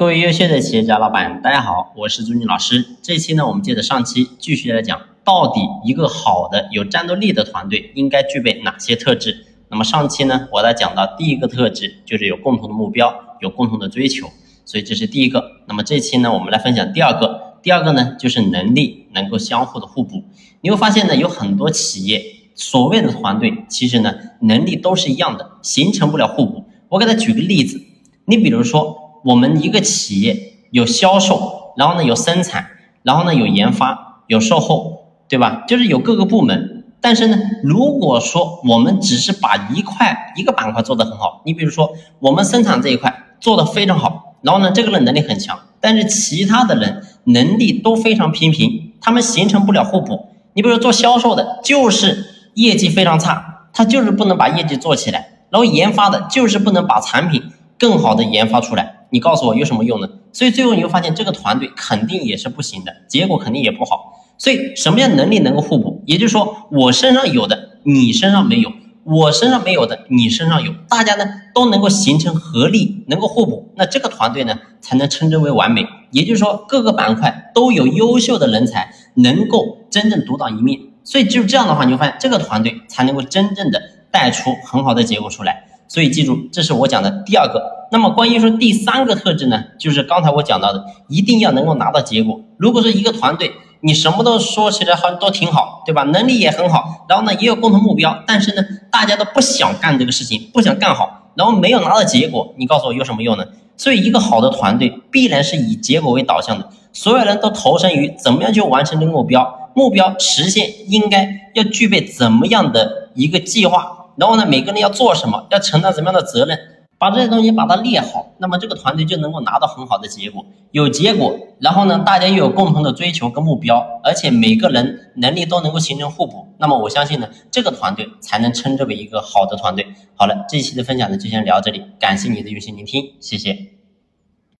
各位优秀的企业家老板，大家好，我是朱军老师。这期呢，我们接着上期继续来讲，到底一个好的有战斗力的团队应该具备哪些特质？那么上期呢，我来讲到第一个特质就是有共同的目标，有共同的追求，所以这是第一个。那么这期呢，我们来分享第二个，第二个呢就是能力能够相互的互补。你会发现呢，有很多企业所谓的团队，其实呢能力都是一样的，形成不了互补。我给他举个例子，你比如说。我们一个企业有销售，然后呢有生产，然后呢有研发，有售后，对吧？就是有各个部门。但是呢，如果说我们只是把一块一个板块做得很好，你比如说我们生产这一块做得非常好，然后呢这个人能力很强，但是其他的人能力都非常平平，他们形成不了互补。你比如说做销售的，就是业绩非常差，他就是不能把业绩做起来；然后研发的，就是不能把产品更好的研发出来。你告诉我有什么用呢？所以最后你会发现这个团队肯定也是不行的，结果肯定也不好。所以什么样能力能够互补？也就是说我身上有的你身上没有，我身上没有的你身上有，大家呢都能够形成合力，能够互补，那这个团队呢才能称之为完美。也就是说各个板块都有优秀的人才，能够真正独当一面。所以就是这样的话，你会发现这个团队才能够真正的带出很好的结果出来。所以记住，这是我讲的第二个。那么关于说第三个特质呢，就是刚才我讲到的，一定要能够拿到结果。如果说一个团队你什么都说起来好像都挺好，对吧？能力也很好，然后呢也有共同目标，但是呢大家都不想干这个事情，不想干好，然后没有拿到结果，你告诉我有什么用呢？所以一个好的团队必然是以结果为导向的，所有人都投身于怎么样去完成这个目标，目标实现应该要具备怎么样的一个计划。然后呢，每个人要做什么，要承担什么样的责任，把这些东西把它列好，那么这个团队就能够拿到很好的结果。有结果，然后呢，大家又有共同的追求跟目标，而且每个人能力都能够形成互补，那么我相信呢，这个团队才能称之为一个好的团队。好了，这一期的分享呢就先聊到这里，感谢你的用心聆听，谢谢。